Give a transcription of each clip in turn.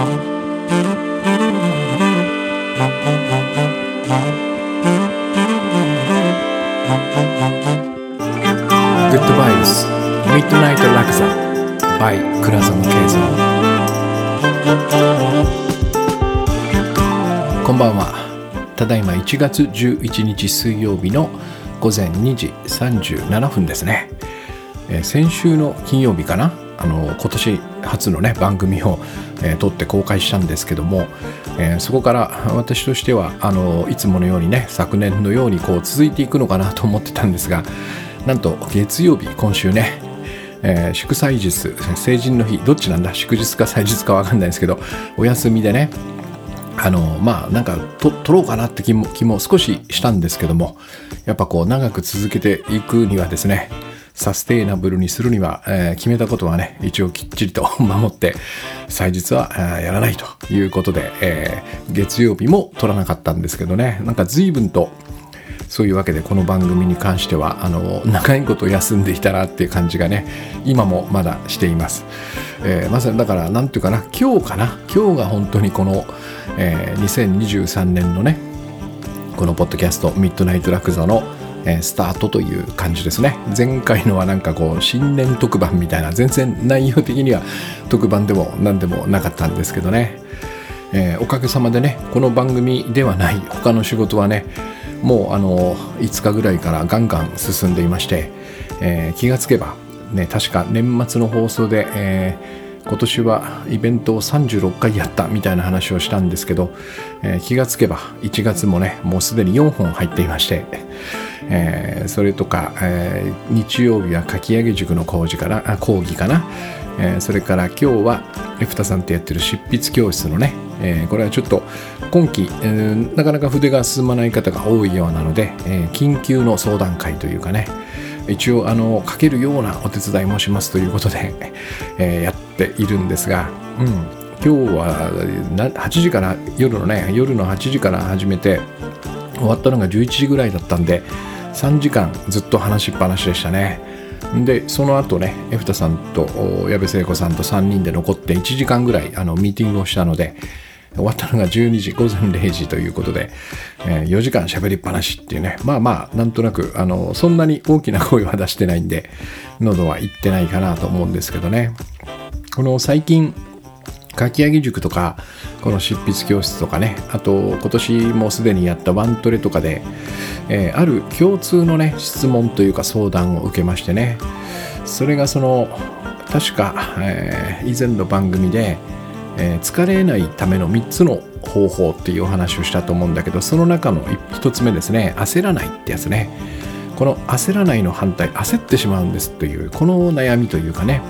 グッドバイブスミッドナイトラクザ by 倉園慶三こんばんは。ただいま1月11日水曜日の午前2時37分ですね、えー先週の金曜日かな。あの今年初のね番組を、えー撮って公開したんですけども、えーそこから私としてはあのいつものようにね昨年のようにこう続いていくのかなと思ってたんですがなんと月曜日今週ねえー祝祭日成人の日どっちなんだ？祝日か祭日か分かんないですけどお休みでねあのまあなんかと撮ろうかなって気も気も少ししたんですけどもやっぱこう長く続けていくにはですねサステイナブルにするには、えー決めたことはね一応きっちりと 守って祭日は、やらないということで、えー月曜日も撮らなかったんですけどね。なんか随分とそういうわけでこの番組に関してはあの長いこと休んでいたなっていう感じがね今もまだしています、えーまさにだから何ていうかな今日かな今日が本当にこの、えー2023年のねこのポッドキャスト「ミッドナイトラクザの」えースタートという感じですね。前回のはなんかこう新年特番みたいな全然内容的には特番でも何でもなかったんですけどね。えーおかげさまでねこの番組ではない他の仕事はねもうあの5日ぐらいからガンガン進んでいまして、えー気がつけばね確か年末の放送で、え今年はイベントを36回やったみたいな話をしたんですけど、えー気がつけば1月もねもうすでに4本入っていまして、えーそれとか、えー日曜日はかき上げ塾の講義かな講義かな、えーそれから今日はエフタさんとやってる執筆教室のね、えこれはちょっと今期、えなかなか筆が進まない方が多いようなので、え緊急の相談会というかね。一応あの書けるようなお手伝いもしますということで、えやっているんですが、うん、今日は8時から夜のね夜の8時から始めて終わったのが11時ぐらいだったんで3時間ずっと話しっぱなしでしたね。でその後ねエフタさんと矢部聖子さんと3人で残って1時間ぐらいあのミーティングをしたので終わったのが12時午前0時ということで、えー4時間喋りっぱなしっていうね。まあまあなんとなくあのそんなに大きな声は出してないんで喉はいってないかなと思うんですけどね。この最近書き上げ塾とかこの執筆教室とかねあと今年もすでにやったワントレとかで、えーある共通のね質問というか相談を受けましてね。それがその確か、えー以前の番組で、えー疲れないための3つの方法っていうお話をしたと思うんだけどその中の1つ目ですね焦らないってやつね。この焦らないの反対焦ってしまうんですというこの悩みというかね。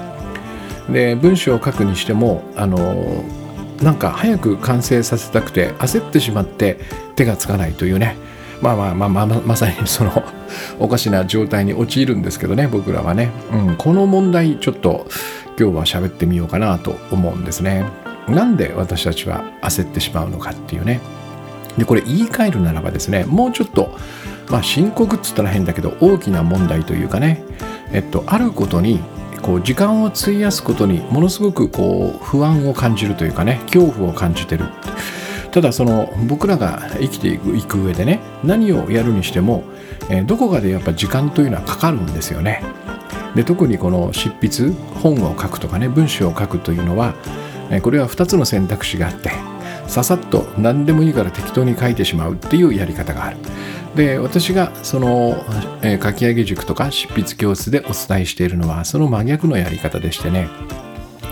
で文章を書くにしてもあのなんか早く完成させたくて焦ってしまって手がつかないというね。まあまあまあまあまさにその おかしな状態に陥るんですけどね僕らはね、うん、この問題ちょっと今日は喋ってみようかなと思うんですね。なんで私たちは焦ってしまうのかっていうね。でこれ言い換えるならばですねもうちょっとまあ深刻っつったら変だけど大きな問題というかね。えっとあることにこう時間を費やすことにものすごくこう不安を感じるというかね恐怖を感じてる。ただその僕らが生きていくいく上でね何をやるにしても、えーどこかでやっぱ時間というのはかかるんですよね。で特にこの執筆本を書くとかね文章を書くというのは、えーこれは2つの選択肢があってささっと何でもいいから適当に書いてしまうっていうやり方がある。で私がその、えー書き上げ塾とか執筆教室でお伝えしているのはその真逆のやり方でしてね。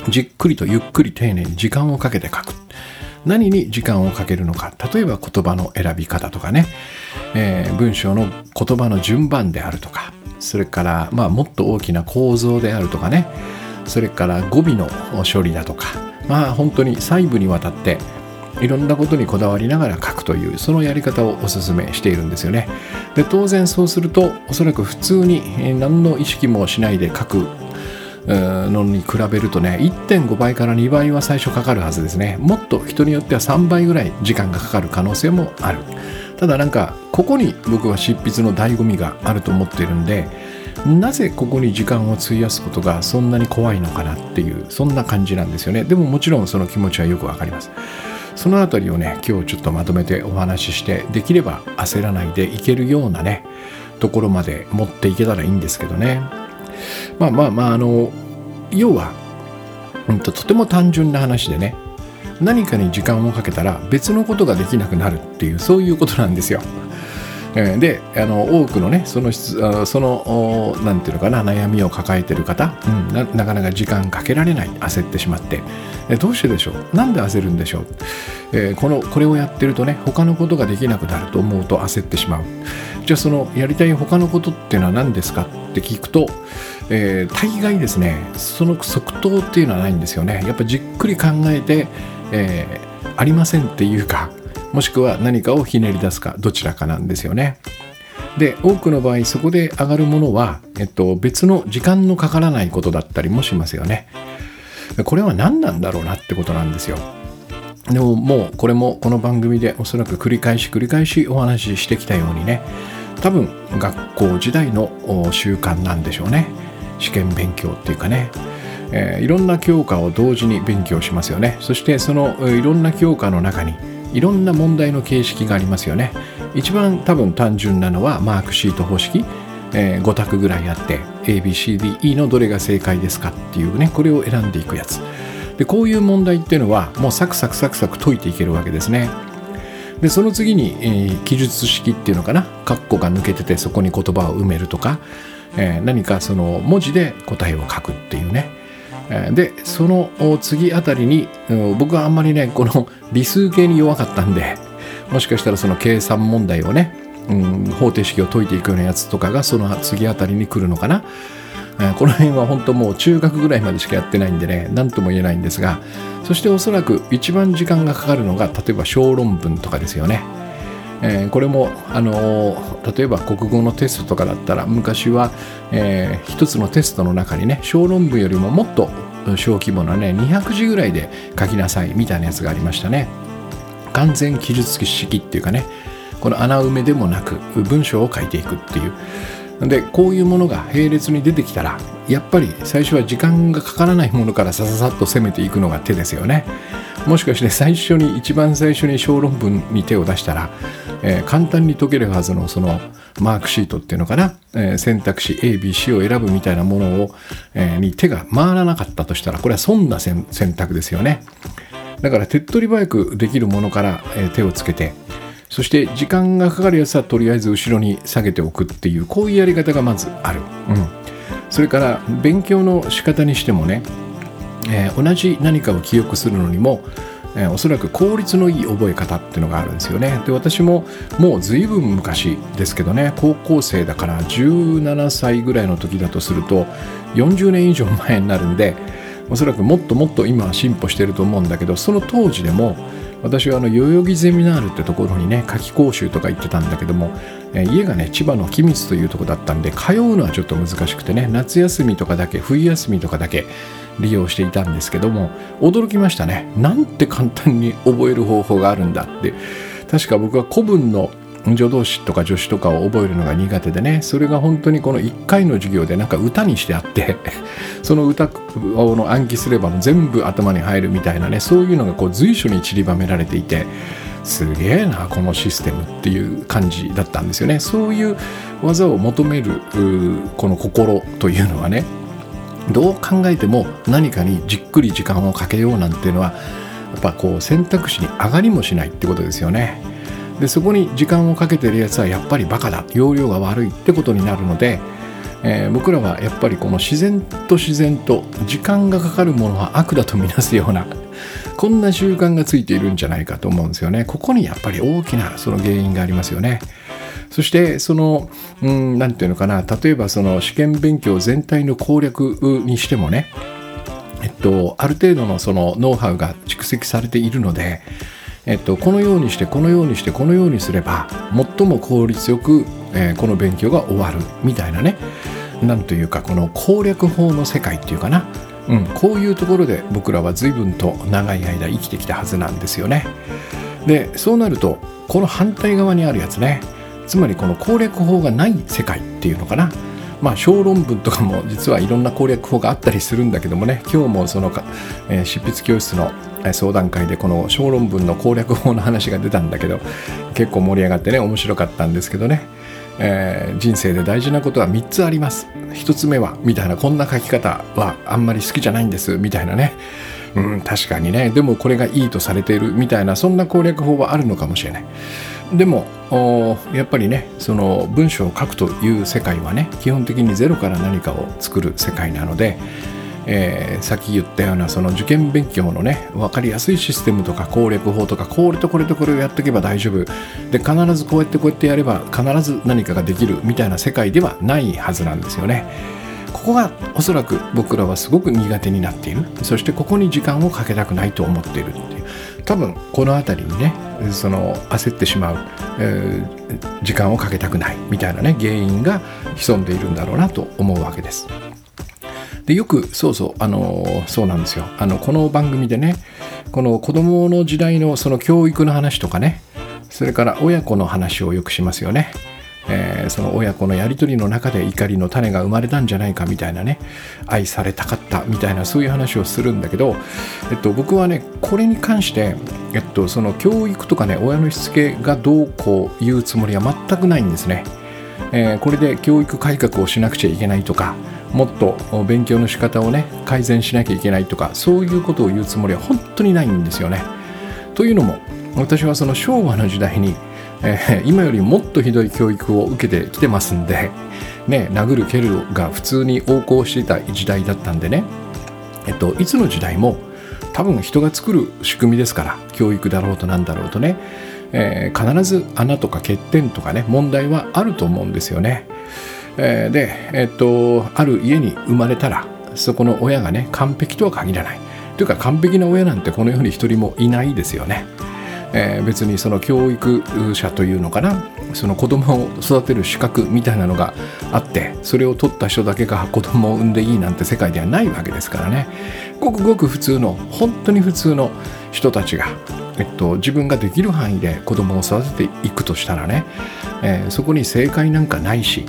じっくりとゆっくり丁寧に時間をかけて書く。何に時間をかけるのか。例えば言葉の選び方とかね、えー文章の言葉の順番であるとか。それから、まあ、もっと大きな構造であるとかね。それから語尾の処理だとか。まあ本当に細部にわたっていろんなことにこだわりながら書くというそのやり方をお勧めしているんですよね。で当然そうするとおそらく普通に何の意識もしないで書くのに比べるとね1.5倍から2倍は最初かかるはずですね。もっと人によっては3倍ぐらい時間がかかる可能性もある。ただなんかここに僕は執筆の醍醐味があると思っているんでなぜここに時間を費やすことがそんなに怖いのかなっていうそんな感じなんですよね。でももちろんその気持ちはよくわかります。その辺りをね今日ちょっとまとめてお話ししてできれば焦らないでいけるようなねところまで持っていけたらいいんですけどねまあまあまああの要は、うんと、とても単純な話でね何かに時間をかけたら別のことができなくなるっていうそういうことなんですよ。であの多くのねそのそのなんていうのかな悩みを抱えてる方、うん、ななかなか時間かけられない焦ってしまって。えどうしてでしょう？なんで焦るんでしょう、えー、このこれをやってるとね他のことができなくなると思うと焦ってしまう。じゃあそのやりたい他のことっていうのは何ですかって聞くと、えー、大概ですねその即答っていうのはないんですよね。やっぱじっくり考えて、えー、ありませんっていうかもしくは何かをひねり出すかどちらかなんですよね。で多くの場合そこで上がるものは、えっと、別の時間のかからないことだったりもしますよね。これは何なんだろうなってことなんですよ。でももうこれもこの番組でおそらく繰り返し繰り返しお話ししてきたようにね多分学校時代の習慣なんでしょうね試験勉強っていうかね、えー、いろんな教科を同時に勉強しますよねそしてそのいろんな教科の中にいろんな問題の形式がありますよね。一番多分単純なのはマークシート方式、えー、5択ぐらいあって ABCDE のどれが正解ですかっていうねこれを選んでいくやつ。でこういう問題っていうのはもうサクサクサクサク解いていけるわけですね。でその次に、えー、記述式っていうのかな？括弧が抜けててそこに言葉を埋めるとか、えー、何かその文字で答えを書くっていうね。でその次あたりに僕はあんまりねこの 理数系に弱かったんで もしかしたらその計算問題をね、うん、方程式を解いていくようなやつとかがその次あたりに来るのかなこの辺は本当もう中学ぐらいまでしかやってないんでね何とも言えないんですがそしておそらく一番時間がかかるのが例えば小論文とかですよね。えー、これも、あのー、例えば国語のテストとかだったら昔は、えー、一つのテストの中にね小論文よりももっと小規模なね200字ぐらいで書きなさいみたいなやつがありましたね。完全記述式っていうかねこの穴埋めでもなく文章を書いていくっていう。でこういうものが並列に出てきたらやっぱり最初は時間がかからないものからさささっと攻めていくのが手ですよね。もしかして最初に一番最初に小論文に手を出したら、えー、簡単に解けるはずのそのマークシートっていうのかな、えー、選択肢 ABC を選ぶみたいなものを、えー、に手が回らなかったとしたらこれは損な選択ですよね。だから手っ取り早くできるものから、え手をつけてそして時間がかかるやつはとりあえず後ろに下げておくっていうこういうやり方がまずある、うん、それから勉強の仕方にしてもね、えー、同じ何かを記憶するのにも、えー、おそらく効率のいい覚え方っていうのがあるんですよね。で私ももう随分昔ですけどね高校生だから17歳ぐらいの時だとすると40年以上前になるんでおそらくもっともっと今は進歩してると思うんだけどその当時でも私はあの代々木ゼミナールってところにね夏季講習とか行ってたんだけども、家がね千葉の君津というとこだったんで通うのはちょっと難しくてね夏休みとかだけ冬休みとかだけ利用していたんですけども驚きましたね。なんて簡単に覚える方法があるんだって。確か僕は古文の助動詞とか助詞とかを覚えるのが苦手でねそれが本当にこの1回の授業でなんか歌にしてあって その歌を暗記すれば全部頭に入るみたいなねそういうのがこう随所に散りばめられていてすげえなこのシステムっていう感じだったんですよね。そういう技を求めるこの心というのはねどう考えても何かにじっくり時間をかけようなんていうのはやっぱこう選択肢に上がりもしないってことですよね。でそこに時間をかけてるやつはやっぱりバカだ。容量が悪いってことになるので、えー、僕らはやっぱりこの自然と自然と時間がかかるものは悪だとみなすようなこんな習慣がついているんじゃないかと思うんですよね。ここにやっぱり大きなその原因がありますよね。そしてその何て言うのかな。例えばその試験勉強全体の攻略にしてもねえっとある程度のそのノウハウが蓄積されているのでえっと、このようにしてこのようにしてこのようにすれば最も効率よく、えー、この勉強が終わるみたいなね。なんというかこの攻略法の世界っていうかな、うん、こういうところで僕らは随分と長い間生きてきたはずなんですよね。でそうなるとこの反対側にあるやつね。つまりこの攻略法がない世界っていうのかな。まあ、小論文とかも実はいろんな攻略法があったりするんだけどもね。今日もそのか、えー、執筆教室の相談会でこの小論文の攻略法の話が出たんだけど結構盛り上がってね面白かったんですけどね、えー、人生で大事なことは3つあります。1つ目はみたいなこんな書き方はあんまり好きじゃないんですみたいなね。うん確かにね。でもこれがいいとされているみたいなそんな攻略法はあるのかもしれない。でもやっぱりねその文章を書くという世界はね基本的にゼロから何かを作る世界なので、えー、さっき言ったようなその受験勉強のね分かりやすいシステムとか攻略法とかこれとこれとこれをやっておけば大丈夫。で必ずこうやってこうやってやれば必ず何かができるみたいな世界ではないはずなんですよね。ここがおそらく僕らはすごく苦手になっている。そしてここに時間をかけたくないと思っているって多分この辺りにねその焦ってしまう、えー、時間をかけたくないみたいなね原因が潜んでいるんだろうなと思うわけです。でよくそうそうあのそうなんですよあのこの番組でねこの子供の時代のその教育の話とかねそれから親子の話をよくしますよね。えー、その親子のやり取りの中で怒りの種が生まれたんじゃないかみたいなね愛されたかったみたいなそういう話をするんだけど、えっと、僕はねこれに関して、えっと、その教育とかね親のしつけがどうこう言うつもりは全くないんですね。えー、これで教育改革をしなくちゃいけないとかもっと勉強の仕方をね改善しなきゃいけないとかそういうことを言うつもりは本当にないんですよね。というのも私はその昭和の時代にえー、今よりもっとひどい教育を受けてきてますんで、ね、殴る蹴るが普通に横行していた時代だったんでね、えっと、いつの時代も多分人が作る仕組みですから教育だろうとなんだろうとね、えー、必ず穴とか欠点とかね問題はあると思うんですよね。えー、で、えっと、ある家に生まれたらそこの親がね完璧とは限らない。というか完璧な親なんてこの世に一人もいないですよね。えー、別にその教育者というのかなその子供を育てる資格みたいなのがあってそれを取った人だけが子供を産んでいいなんて世界ではないわけですからねごくごく普通の本当に普通の人たちが、えっと、自分ができる範囲で子供を育てていくとしたらね、えー、そこに正解なんかないし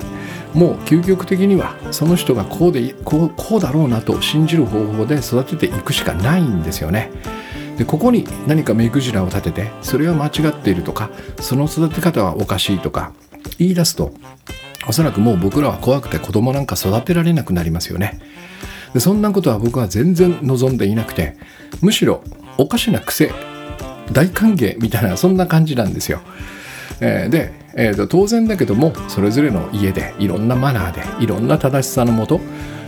もう究極的にはその人がこうでこうこうだろうなと信じる方法で育てていくしかないんですよね。でここに何か目くじらを立ててそれは間違っているとかその育て方はおかしいとか言い出すとおそらくもう僕らは怖くて子供なんか育てられなくなりますよね。でそんなことは僕は全然望んでいなくてむしろおかしな癖大歓迎みたいなそんな感じなんですよ、えー、で、えー、と当然だけどもそれぞれの家でいろんなマナーでいろんな正しさのもと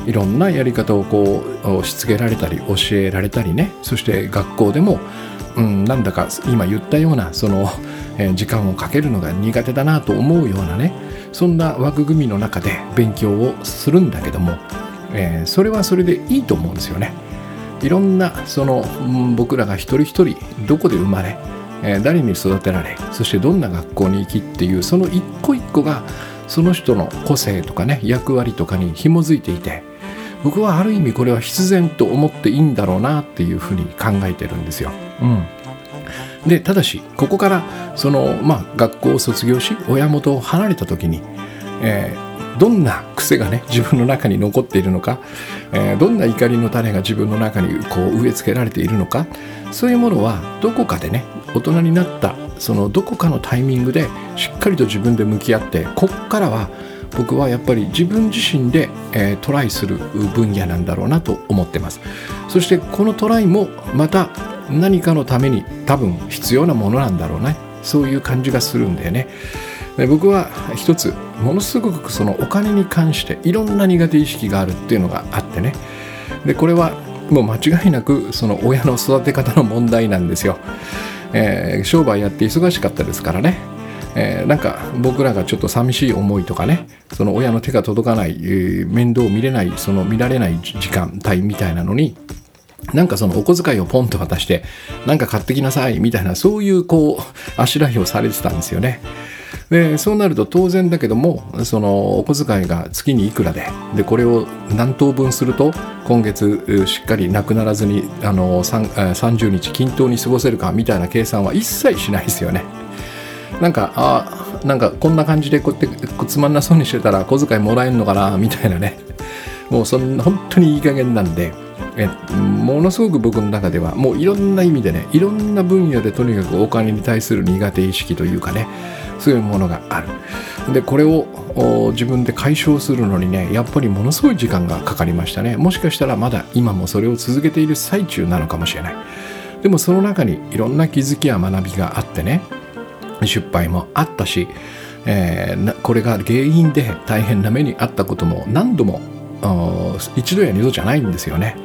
いろんなやり方をこうしつけられたり教えられたりねそして学校でも、うん、なんだか今言ったようなその、えー、時間をかけるのが苦手だなと思うようなねそんな枠組みの中で勉強をするんだけども、えー、それはそれでいいと思うんですよね。いろんなその、うん、僕らが一人一人どこで生まれ、えー、誰に育てられそしてどんな学校に行きっていうその一個一個がその人の個性とかね役割とかに紐づいていて僕はある意味これは必然と思っていいんだろうなっていうふうに考えてるんですよ。うん、でただしここからその、まあ、学校を卒業し親元を離れた時に、えー、どんな癖がね自分の中に残っているのか、えー、どんな怒りの種が自分の中にこう植え付けられているのかそういうものはどこかでね大人になったそのどこかのタイミングでしっかりと自分で向き合ってこっからは僕はやっぱり自分自身で、えー、トライする分野なんだろうなと思ってます。そしてこのトライもまた何かのために多分必要なものなんだろうね。そういう感じがするんだよね。で僕は一つものすごくそのお金に関していろんな苦手意識があるっていうのがあってね。でこれはもう間違いなくその親の育て方の問題なんですよ、えー、商売やって忙しかったですからね。えー、なんか僕らがちょっと寂しい思いとかねその親の手が届かない、えー、面倒を見れないその見られない時間帯みたいなのになんかそのお小遣いをポンと渡してなんか買ってきなさいみたいなそういうこうあしらいをされてたんですよね。でそうなると当然だけどもそのお小遣いが月にいくらででこれを何等分すると今月しっかりなくならずにあの30日均等に過ごせるかみたいな計算は一切しないですよね。なんかあなんかこんな感じでこうやってつまんなそうにしてたら小遣いもらえるのかなみたいなね。もうそんな本当にいい加減なんでえものすごく僕の中ではもういろんな意味でねいろんな分野でとにかくお金に対する苦手意識というかねそういうものがある。でこれを自分で解消するのにねやっぱりものすごい時間がかかりましたね。もしかしたらまだ今もそれを続けている最中なのかもしれない。でもその中にいろんな気づきや学びがあってね失敗もあったし、えー、これが原因で大変な目にあったことも何度も一度や二度じゃないんですよね。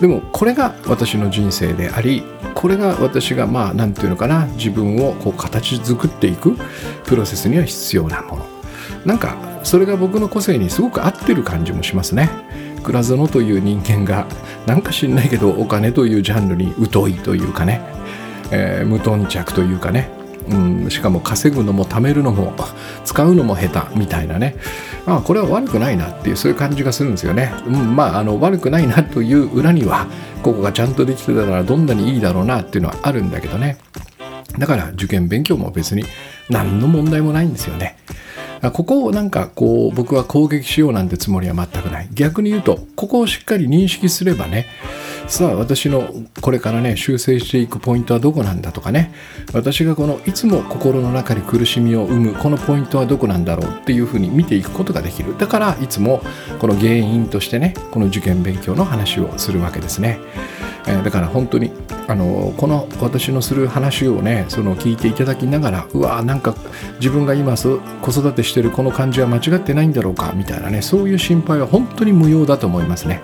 でもこれが私の人生でありこれが私がまあ何て言うのかな自分をこう形作っていくプロセスには必要なもの。なんかそれが僕の個性にすごく合ってる感じもしますね。倉園という人間がなんか知んないけどお金というジャンルに疎いというかね、えー、無頓着というかね。うん、しかも稼ぐのも貯めるのも使うのも下手みたいなね、まあ、これは悪くないなっていうそういう感じがするんですよね、うん、まああの悪くないなという裏にはここがちゃんとできてたらどんなにいいだろうなっていうのはあるんだけどね。だから受験勉強も別に何の問題もないんですよね。ここをなんかこう僕は攻撃しようなんてつもりは全くない。逆に言うとここをしっかり認識すればねさあ私のこれからね修正していくポイントはどこなんだとかね私がこのいつも心の中に苦しみを生むこのポイントはどこなんだろうっていうふうに見ていくことができる。だからいつもこの原因としてねこの受験勉強の話をするわけですね、えー、だから本当にあのこの私のする話をねその聞いていただきながらうわーなんか自分が今子育てしてしてるこの感じは間違ってないんだろうかみたいなねそういう心配は本当に無用だと思いますね。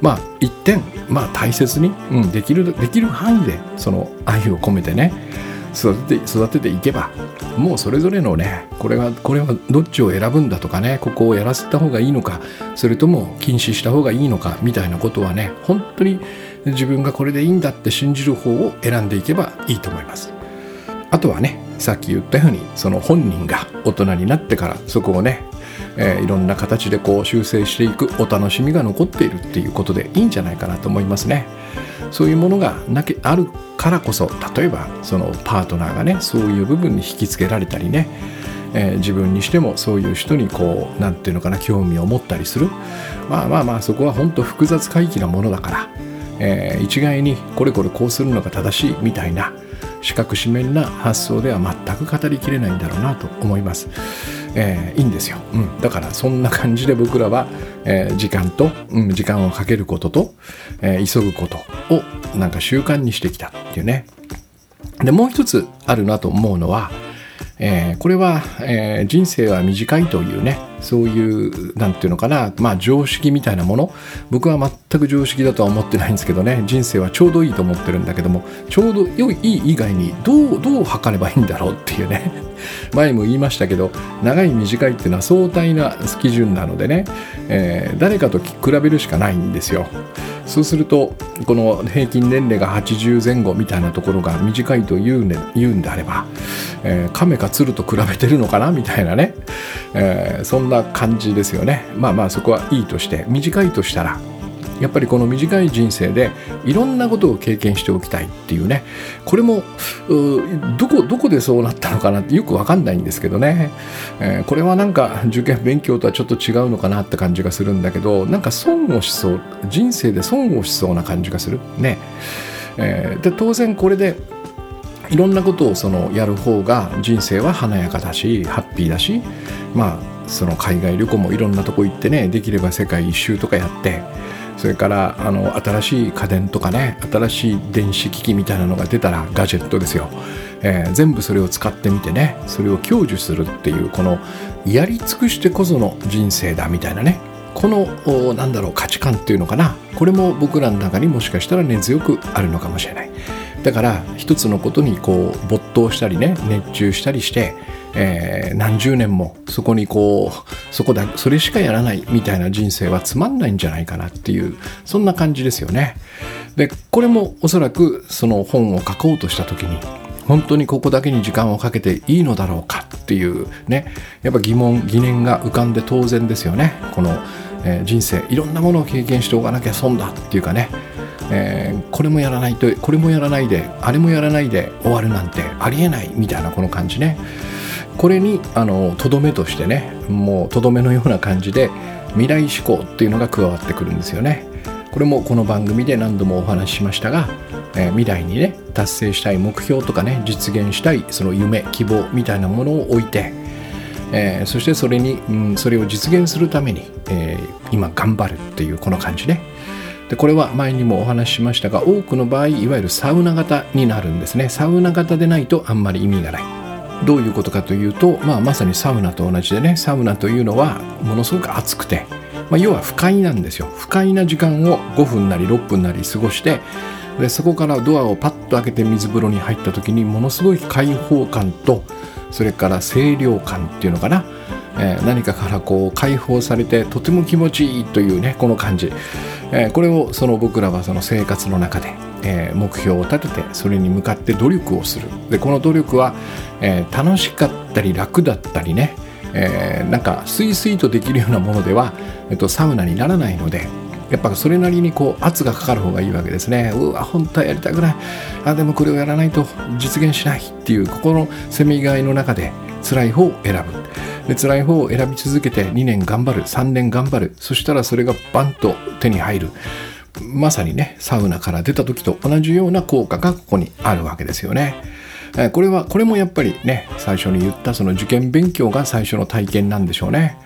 まあ一点、まあ、大切に、うん、できるできる範囲でその愛を込めてね育てて育てていけばもうそれぞれのねこれはこれはどっちを選ぶんだとかねここをやらせた方がいいのかそれとも禁止した方がいいのかみたいなことはね本当に自分がこれでいいんだって信じる方を選んでいけばいいと思いますあとはねさっき言ったようにその本人が大人になってからそこをねえー、いろんな形でこう修正していくお楽しみが残っているっていうことでいいんじゃないかなと思いますね。そういうものがなけあるからこそ例えばそのパートナーがねそういう部分に引きつけられたりね、えー、自分にしてもそういう人にこう何て言うのかな興味を持ったりするまあまあまあそこは本当複雑回帰なものだから、えー、一概にこれこれこうするのが正しいみたいな四角四面な発想では全く語りきれないんだろうなと思います。えー、いいんですよ、うん、だからそんな感じで僕らは、えー、時間と、うん、時間をかけることと、えー、急ぐことをなんか習慣にしてきたっていうね。でもう一つあるなと思うのは、えー、これは、えー、人生は短いというねそういう何て言うのかなまあ常識みたいなもの。僕は全く常識だとは思ってないんですけどね人生はちょうどいいと思ってるんだけどもちょうど良い以外にどうどう測ればいいんだろうっていうね。前も言いましたけど長い短いっていうのは相対な基準なのでね、えー、誰かと比べるしかないんですよ。そうするとこの平均年齢が80前後みたいなところが短いと言うんで言うんであれば、えー、亀か鶴と比べてるのかな？みたいなね、えー、そんな感じですよね。まあまあそこはいいとして短いとしたらやっぱりこの短い人生でいろんなことを経験しておきたいっていうね。これもどこどこでそうなったのかなってよく分かんないんですけどね、えー、これはなんか受験勉強とはちょっと違うのかなって感じがするんだけどなんか損をしそう人生で損をしそうな感じがするね、えー、で当然これでいろんなことをそのやる方が人生は華やかだしハッピーだしまあその海外旅行もいろんなとこ行ってねできれば世界一周とかやってそれからあの新しい家電とかね新しい電子機器みたいなのが出たらガジェットですよ、えー、全部それを使ってみてねそれを享受するっていうこのやり尽くしてこその人生だみたいなねこのなんだろう価値観っていうのかな。これも僕らの中にもしかしたら根強くあるのかもしれない。だから一つのことにこう没頭したりね熱中したりしてえー、何十年もそこにこうそこだそれしかやらないみたいな人生はつまんないんじゃないかなっていうそんな感じですよね。でこれもおそらくその本を書こうとした時に本当にここだけに時間をかけていいのだろうかっていうねやっぱ疑問疑念が浮かんで当然ですよね。この、えー、人生いろんなものを経験しておかなきゃ損だっていうかね。えー、これもやらないとこれもやらないであれもやらないで終わるなんてありえないみたいなこの感じね。これにとどめとしてねもうとどめのような感じで未来志向っていうのが加わってくるんですよね。これもこの番組で何度もお話ししましたが、えー、未来にね達成したい目標とかね実現したいその夢希望みたいなものを置いて、えー、そしてそれに、うん、それを実現するために、えー、今頑張るっていうこの感じね。でこれは前にもお話ししましたが多くの場合いわゆるサウナ型になるんですね。サウナ型でないとあんまり意味がない。どういうことかというと、まあ、まさにサウナと同じでねサウナというのはものすごく暑くて、まあ、要は不快なんですよ。不快な時間を5分なり6分なり過ごしてでそこからドアをパッと開けて水風呂に入った時にものすごい開放感とそれから清涼感っていうのかな、えー、何かからこう解放されてとても気持ちいいというねこの感じ、えー、これをその僕らはその生活の中で、えー、目標を立ててそれに向かって努力をする。でこの努力は、え楽しかったり楽だったりね、えなんかスイスイとできるようなものでは、えっと、サウナにならないのでやっぱそれなりにこう圧がかかる方がいいわけですね。うわ本当はやりたくない。あでもこれをやらないと実現しないっていうここのせめぎ合いの中で辛い方を選ぶ。で辛い方を選び続けて2年頑張る3年頑張る。そしたらそれがバンと手に入る。まさにねサウナから出た時と同じような効果がここにあるわけですよね。これはこれもやっぱりね最初に言ったその受験勉強が最初の体験なんでしょうね。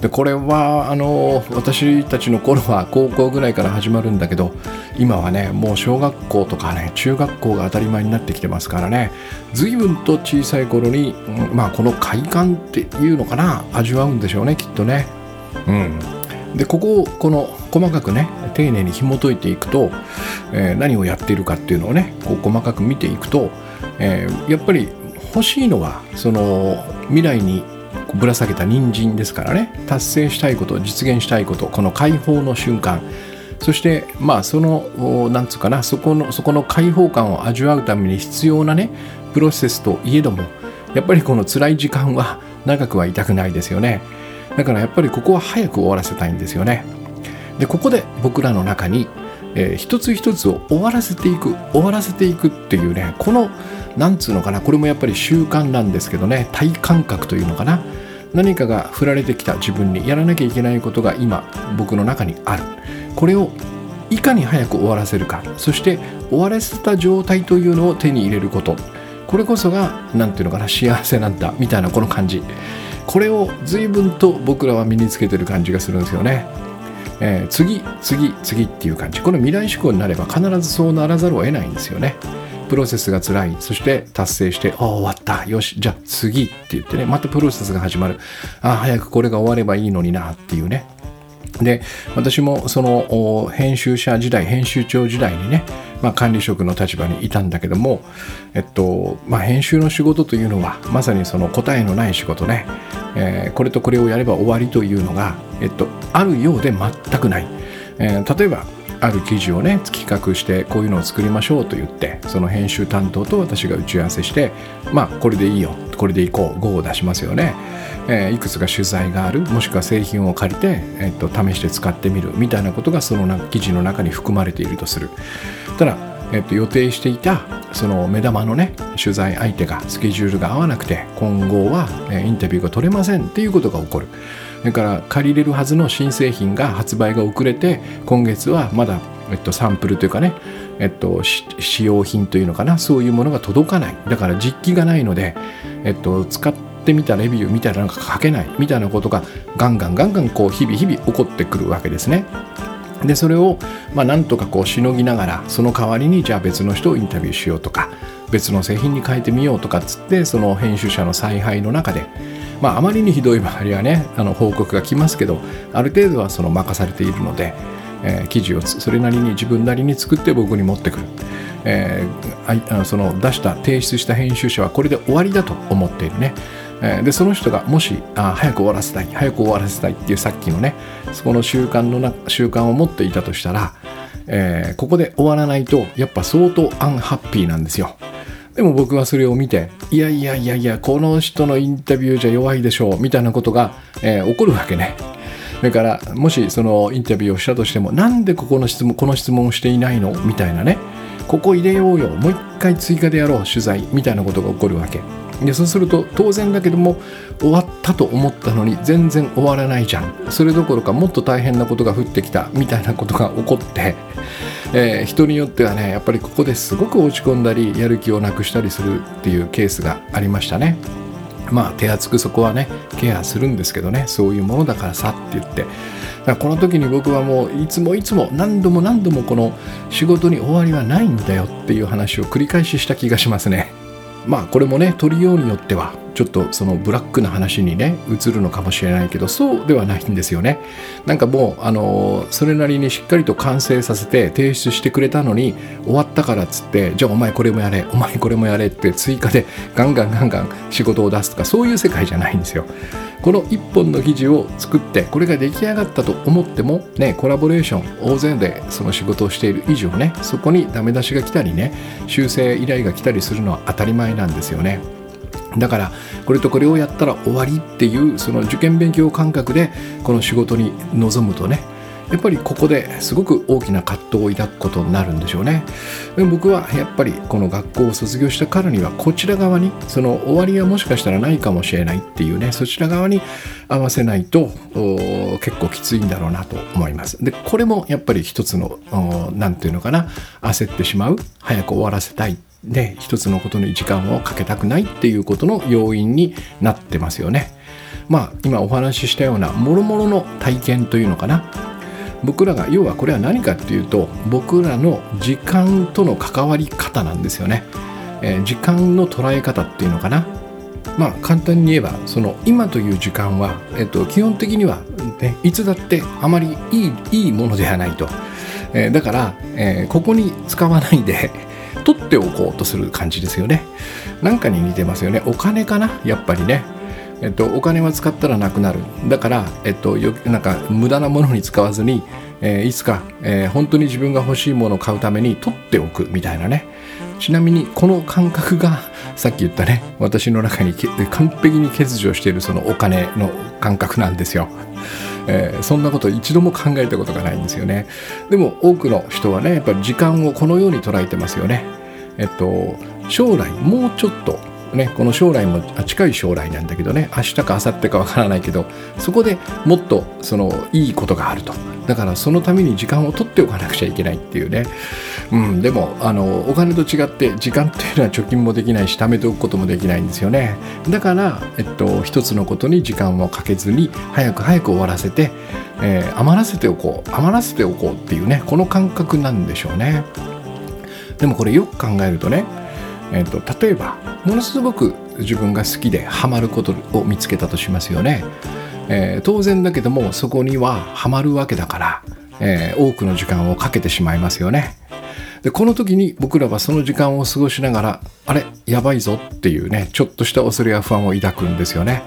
でこれはあの私たちの頃は高校ぐらいから始まるんだけど今はねもう小学校とかね中学校が当たり前になってきてますからね随分と小さい頃に、まあ、この快感っていうのかな味わうんでしょうねきっとね。うん、でここをこの細かくね丁寧に紐解いていくと、えー、何をやっているかっていうのをねこう細かく見ていくと、えー、やっぱり欲しいのはその未来にぶら下げた人参ですからね達成したいこと実現したいことこの解放の瞬間。そしてまあそのなんつうかなそこのそこの解放感を味わうために必要なねプロセスといえどもやっぱりこの辛い時間は長くはいたくないですよね。だからやっぱりここは早く終わらせたいんですよね。でここで僕らの中に、えー、一つ一つを終わらせていく終わらせていくっていうねこのなんつうのかなこれもやっぱり習慣なんですけどね体感覚というのかな。何かが振られてきた自分にやらなきゃいけないことが今僕の中にある。これをいかに早く終わらせるか。そして終わらせた状態というのを手に入れること。これこそが何ていうのかな幸せなんだみたいなこの感じ。これを随分と僕らは身につけてる感じがするんですよね、えー、次次次っていう感じ。この未来志向になれば必ずそうならざるを得ないんですよね。プロセスが辛い。そして達成してああ終わった。よし。じゃあ次って言ってね。またプロセスが始まる。ああ早くこれが終わればいいのになっていうね。で私もその編集者時代編集長時代にね、まあ、管理職の立場にいたんだけども、えっとまあ、編集の仕事というのはまさにその答えのない仕事ね、えー、これとこれをやれば終わりというのが、えっと、あるようで全くない、えー、例えばある記事をね企画してこういうのを作りましょうと言ってその編集担当と私が打ち合わせしてまあこれでいいよこれでいこう GO を出しますよね、えー、いくつか取材があるもしくは製品を借りて、えー、と試して使ってみるみたいなことがその記事の中に含まれているとする。ただ、えー、と予定していたその目玉のね取材相手がスケジュールが合わなくて今後は、えインタビューが取れませんっていうことが起こる。それから借りれるはずの新製品が発売が遅れて今月はまだ、えっと、サンプルというかね、えっと、使用品というのかなそういうものが届かないだから実機がないので、えっと、使ってみたレビューみたいなのが書けないみたいなことがガンガンガンガンこう日々日々起こってくるわけですね。でそれを、まあ、なんとかこうしのぎながらその代わりにじゃあ別の人をインタビューしようとか別の製品に変えてみようとかっつってその編集者の采配の中でまあ、あまりにひどい場合はねあの報告が来ますけどある程度はその任されているので、えー、記事をそれなりに自分なりに作って僕に持ってくる、えー、あその出した提出した編集者はこれで終わりだと思っているねでその人がもしあ早く終わらせたい早く終わらせたいっていうさっきのねそこの習慣のな習慣を持っていたとしたら、えー、ここで終わらないとやっぱ相当アンハッピーなんですよ。でも僕はそれを見て、いやいやいやいや、この人のインタビューじゃ弱いでしょう、みたいなことが、えー、起こるわけね。だから、もしそのインタビューをしたとしても、なんでここの質問、この質問をしていないの？みたいなね。ここ入れようよ。もう一回追加でやろう、取材。みたいなことが起こるわけ。でそうすると当然だけども終わったと思ったのに全然終わらないじゃんそれどころかもっと大変なことが降ってきたみたいなことが起こって、えー、人によってはねやっぱりここですごく落ち込んだりやる気をなくしたりするっていうケースがありましたね。まあ手厚くそこはねケアするんですけどねそういうものだからさって言ってだからこの時に僕はもういつもいつも何度も何度もこの仕事に終わりはないんだよっていう話を繰り返しした気がしますね。まあこれもね取りようによってはちょっとそのブラックな話にね移るのかもしれないけどそうではないんですよね。なんかもうあのそれなりにしっかりと完成させて提出してくれたのに終わったからっつってじゃあお前これもやれお前これもやれって追加でガンガンガンガン仕事を出すとかそういう世界じゃないんですよ。この1本の記事を作ってこれが出来上がったと思ってもねコラボレーション大勢でその仕事をしている以上ねそこにダメ出しが来たりね修正依頼が来たりするのは当たり前なんですよね。だからこれとこれをやったら終わりっていうその受験勉強感覚でこの仕事に臨むとねやっぱりここですごく大きな葛藤を抱くことになるんでしょうね。で僕はやっぱりこの学校を卒業したからにはこちら側にその終わりはもしかしたらないかもしれないっていうねそちら側に合わせないと結構きついんだろうなと思います。でこれもやっぱり一つの何て言うのかな焦ってしまう早く終わらせたいで一つのことに時間をかけたくないっていうことの要因になってますよね。まあ今お話ししたようなもろもろの体験というのかな。僕らが要はこれは何かっていうと僕らの時間との関わり方なんですよね、えー、時間の捉え方っていうのかな。まあ簡単に言えばその今という時間は、えっと、基本的には、ね、いつだってあまりいいいいものではないと、えー、だから、えー、ここに使わないで取っておこうとする感じですよね。なんかに似てますよね。お金かな？やっぱりね。えっと、お金は使ったらなくなる。だから、えっと、よなんか無駄なものに使わずに、えー、いつか、えー、本当に自分が欲しいものを買うために取っておくみたいなね。ちなみにこの感覚がさっき言ったね私の中に完璧に欠如しているそのお金の感覚なんですよ。えー、そんなこと一度も考えたことがないんですよね。でも多くの人はねやっぱり時間をこのように捉えてますよね。えっと将来もうちょっとね、この将来も近い将来なんだけどね明日か明後日かわからないけどそこでもっとそのいいことがあると。だからそのために時間を取っておかなくちゃいけないっていうね、うん、でもあのお金と違って時間っていうのは貯金もできないし貯めておくこともできないんですよね。だから、えっと、一つのことに時間をかけずに早く早く終わらせて、えー、余らせておこう。余らせておこうっていうねこの感覚なんでしょうね。でもこれよく考えるとねえーと、例えばものすごく自分が好きでハマることを見つけたとしますよね、えー、当然だけどもそこにはハマるわけだから、えー、多くの時間をかけてしまいますよね。でこの時に僕らはその時間を過ごしながらあれやばいぞっていうねちょっとした恐れや不安を抱くんですよね。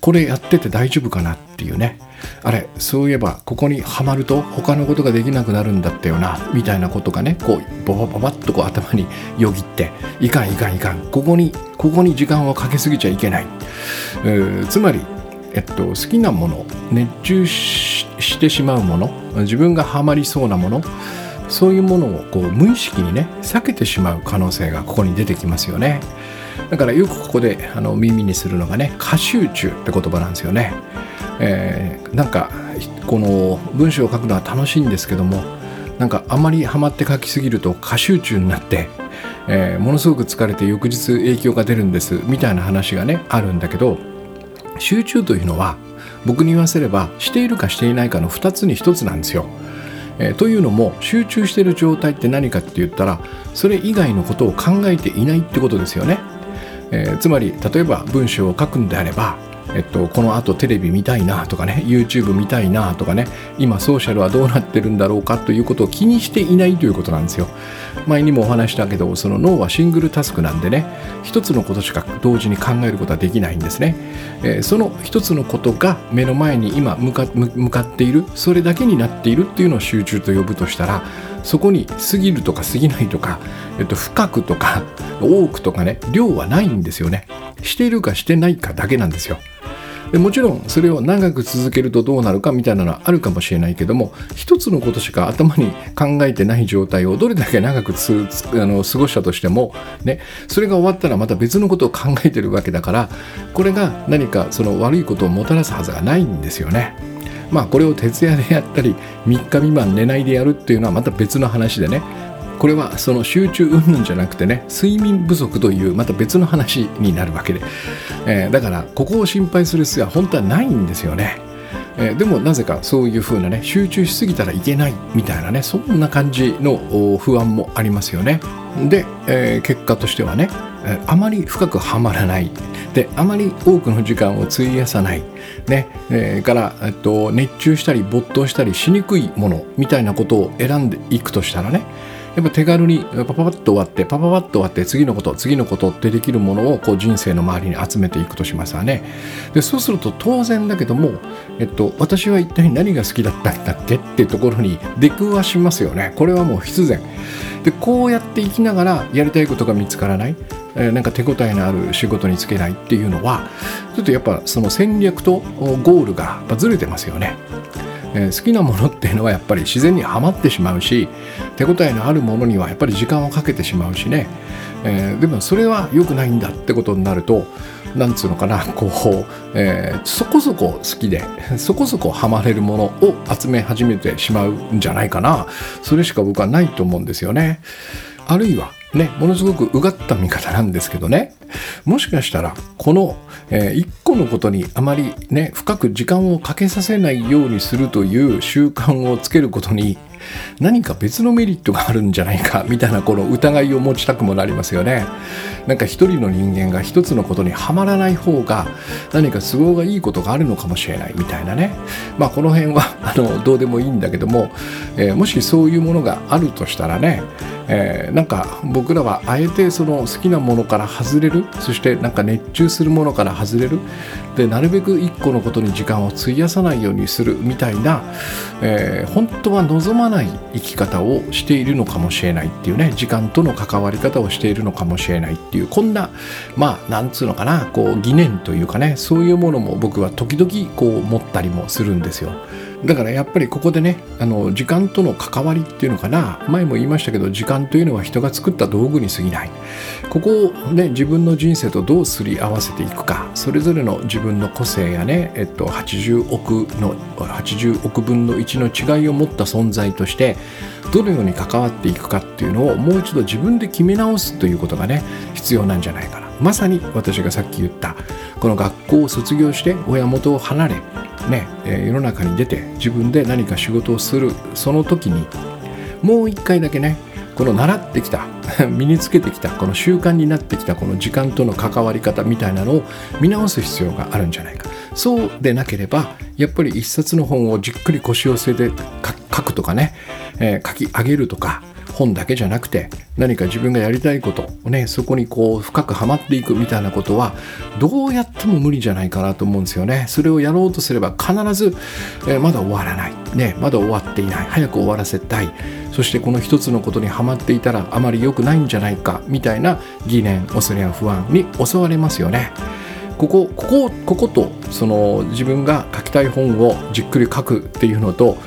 これやってて大丈夫かなっていうね。あれそういえばここにはまると他のことができなくなるんだったよなみたいなことがねこうボバボバッとこう頭によぎっていかんいかんいかん。ここにここに時間をかけすぎちゃいけない、えー、つまりえっと、好きなもの熱中してしまうもの自分がハマりそうなものそういうものをこう無意識にね避けてしまう可能性がここに出てきますよね。だからよくここであの耳にするのがね過集中って言葉なんですよねえー、なんかこの文章を書くのは楽しいんですけどもなんかあまりハマって書きすぎると過集中になって、えー、ものすごく疲れて翌日影響が出るんですみたいな話がねあるんだけど集中というのは僕に言わせればしているかしていないかの2つに1つなんですよ。えー、というのも集中している状態って何かって言ったらそれ以外のことを考えていないってことですよね。えー、つまり例えば文章を書くんであればえっと、このあとテレビ見たいなとかね YouTube 見たいなとかね今ソーシャルはどうなってるんだろうかということを気にしていないということなんですよ。前にもお話したけどその脳はシングルタスクなんでね一つのことしか同時に考えることはできないんですね、えー、その一つのことが目の前に今向か向かっているそれだけになっているっていうのを集中と呼ぶとしたらそこに過ぎるとか過ぎないとか、えっと、深くとか多くとかね量はないんですよねしているかしてないかだけなんですよでもちろんそれを長く続けるとどうなるかみたいなのはあるかもしれないけども一つのことしか頭に考えてない状態をどれだけ長くつ あの過ごしたとしても、ね、それが終わったらまた別のことを考えてるわけだからこれが何かその悪いことをもたらすはずがないんですよね。まあこれを徹夜でやったり3日未満寝ないでやるっていうのはまた別の話でねこれはその集中云々じゃなくてね睡眠不足というまた別の話になるわけで、えー、だからここを心配する必要は本当はないんですよね。えー、でもなぜかそういうふうなね集中しすぎたらいけないみたいなねそんな感じの不安もありますよね。で、えー、結果としてはねあまり深くはまらない。であまり多くの時間を費やさない、ねえー、から、えっと、熱中したり没頭したりしにくいものみたいなことを選んでいくとしたらねやっぱ手軽にパパパッと終わってパパパッと終わって次のこと次のことってできるものをこう人生の周りに集めていくとしますわね。でそうすると当然だけども、えっと、私は一体何が好きだったんだっけ？っていうところに出くわしますよね。これはもう必然。でこうやっていきながらやりたいことが見つからない、えー、なんか手応えのある仕事に就けない。っていうのはちょっとやっぱその戦略とゴールがずれてますよね。えー、好きなものっていうのはやっぱり自然にはまってしまうし手応えのあるものにはやっぱり時間をかけてしまうしね、えー、でもそれは良くないんだってことになるとなんつうのかなこう、えー、そこそこ好きでそこそこハマれるものを集め始めてしまうんじゃないかなそれしか僕はないと思うんですよね。あるいはね、ものすごくうがった見方なんですけどねもしかしたらこの、えー、一個のことにあまりね深く時間をかけさせないようにするという習慣をつけることに何か別のメリットがあるんじゃないかみたいなこの疑いを持ちたくもなりますよね。なんか一人の人間が一つのことにはまらない方が何か都合がいいことがあるのかもしれないみたいなね。まあこの辺はあのどうでもいいんだけども、えー、もしそういうものがあるとしたらね、えー、なんか僕らはあえてその好きなものから外れる。そしてなんか熱中するものから外れる。でなるべく一個のことに時間を費やさないようにするみたいな、えー、本当は望まない生き方をしているのかもしれないっていうね。時間との関わり方をしているのかもしれないっていう。こんなまあなんつうのかな。こう疑念というかね。そういうものも僕は時々こう持ったりもするんですよ。だからやっぱりここでねあの時間との関わりっていうのかな。前も言いましたけど時間というのは人が作った道具に過ぎない。ここをね自分の人生とどうすり合わせていくか。それぞれの自分の個性やね、えっと、80億の80億分の1の違いを持った存在としてどのように関わっていくかっていうのをもう一度自分で決め直すということがね必要なんじゃないかな。まさに私がさっき言ったこの学校を卒業して親元を離れね、え世の中に出て自分で何か仕事をするその時にもう一回だけねこの習ってきた 身につけてきたこの習慣になってきたこの時間との関わり方みたいなのを見直す必要があるんじゃないか。そうでなければやっぱり一冊の本をじっくり腰を据えて書くとかね、えー、書き上げるとか本だけじゃなくて何か自分がやりたいことをねそこにこう深くはまっていくみたいなことはどうやっても無理じゃないかなと思うんですよね。それをやろうとすれば必ず、えー、まだ終わらない。ねまだ終わっていない。早く終わらせたい。そしてこの一つのことにはまっていたらあまり良くないんじゃないかみたいな疑念恐れや不安に襲われますよね。こここここことその自分が書きたい本をじっくり書くっていうのと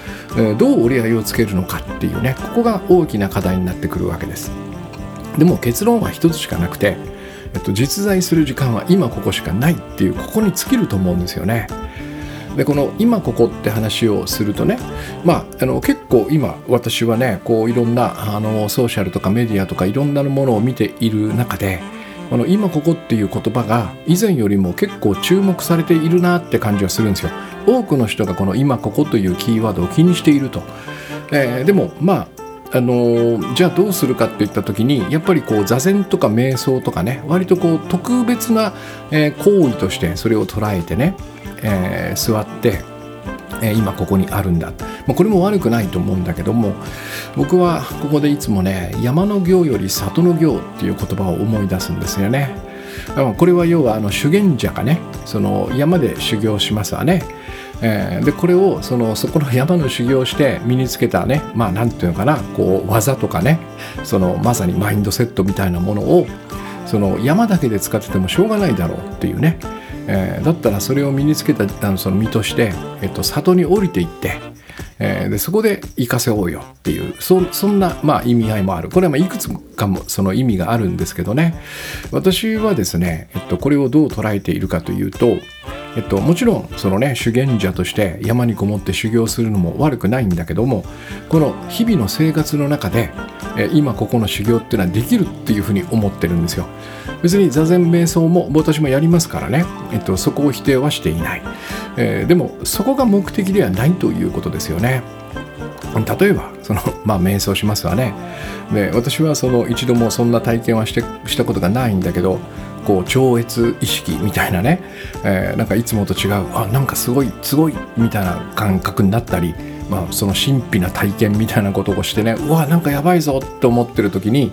どう折り合いをつけるのかっていうねここが大きな課題になってくるわけです。でも結論は一つしかなくて、えっと、実在する時間は今ここしかないっていうここに尽きると思うんですよね。でこの今ここって話をするとねまああの結構今私はねこういろんなあのソーシャルとかメディアとかいろんなものを見ている中でこの今ここっていう言葉が以前よりも結構注目されているなって感じはするんですよ。多くの人がこの今ここというキーワードを気にしていると、えー、でもまああのー、じゃあどうするかっていった時にやっぱりこう座禅とか瞑想とかね割とこう特別な、え、行為としてそれを捉えてね、え、座ってえ今ここにあるんだ、まあ、これも悪くないと思うんだけども僕はここでいつもね山の行より里の行っていう言葉を思い出すんですよね。これは要はあの修験者がね。その山で修行しますわね。えー、でこれをそのそこの山の修行して身につけたねまあ何て言うのかなこう技とかね。そのまさにマインドセットみたいなものをその山だけで使っててもしょうがないだろうっていうね。えー、だったらそれを身につけたあのその身として、えっと、里に降りていって、えー、でそこで行かせようよっていうそんな、まあ、意味合いもある。これはまいくつかもその意味があるんですけどね。私はですね、えっと、これをどう捉えているかというとえっと、もちろんそのね修験者として山にこもって修行するのも悪くないんだけどもこの日々の生活の中で今ここの修行っていうのはできるっていうふうに思ってるんですよ。別に座禅瞑想も私もやりますからね、えっと、そこを否定はしていない、えー、でもそこが目的ではないということですよね。例えばその、まあ、瞑想しますわね。で私はその一度もそんな体験はしてしたことがないんだけどこう超越意識みたいなね、えー、なんかいつもと違うあなんかすごいすごいみたいな感覚になったり、まあ、その神秘な体験みたいなことをしてねうわなんかやばいぞって思ってる時に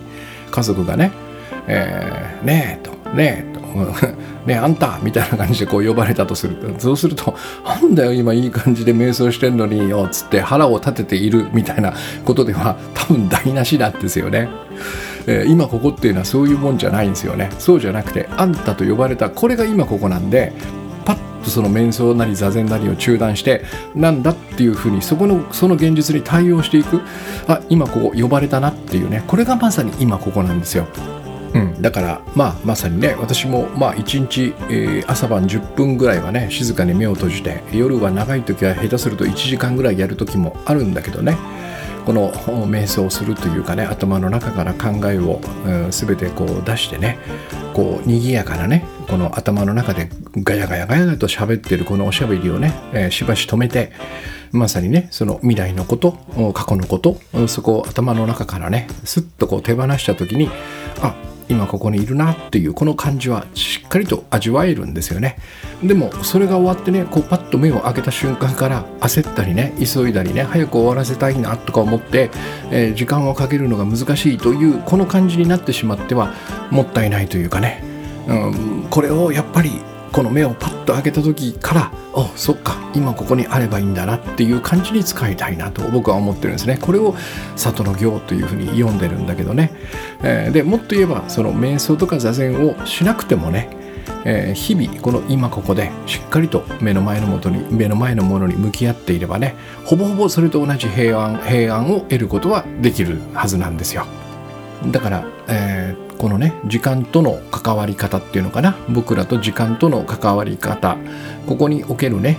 家族がね「えー、ねえ」と「ねえ」と「ねえあんた」みたいな感じでこう呼ばれたとするそうすると「なんだよ今いい感じで瞑想してんのによ」っつって腹を立てているみたいなことでは多分台無しなんですよね。えー、今ここっていうのはそういうもんじゃないんですよね。そうじゃなくてあんたと呼ばれたこれが今ここなんでパッとその瞑想なり座禅なりを中断してなんだっていうふうにそこのその現実に対応していく。あ今ここ呼ばれたなっていうね。これがまさに今ここなんですよ。うん、だから、まあ、まさにね私も、まあ、1日、えー、朝晩10分ぐらいはね静かに目を閉じて夜は長い時は下手すると1時間ぐらいやる時もあるんだけどね。この瞑想をするというかね頭の中から考えを、うん、全てこう出してねこう賑やかなねこの頭の中でガヤガヤガヤと喋ってるこのおしゃべりをね、えー、しばし止めてまさにねその未来のこと過去のことそこを頭の中からねスッとこう手放した時にあ今ここにいるなっていうこの感じはしっかりと味わえるんですよね。でもそれが終わってねこうパッと目を開けた瞬間から焦ったりね急いだりね早く終わらせたいなとか思って、えー、時間をかけるのが難しいというこの感じになってしまってはもったいないというかね、うん、これをやっぱりこの目をパッと開けた時からおそっか今ここにあればいいんだなっていう感じに使いたいなと僕は思ってるんですね。これを里の行というふうに読んでるんだけどね、えー、でもっと言えばその瞑想とか座禅をしなくてもね、えー、日々この今ここでしっかりと目の前のもとに目の前のものに向き合っていればねほぼほぼそれと同じ平安平安を得ることはできるはずなんですよ。だから、えー、このね時間との関わり方っていうのかな。僕らと時間との関わり方。ここにおけるね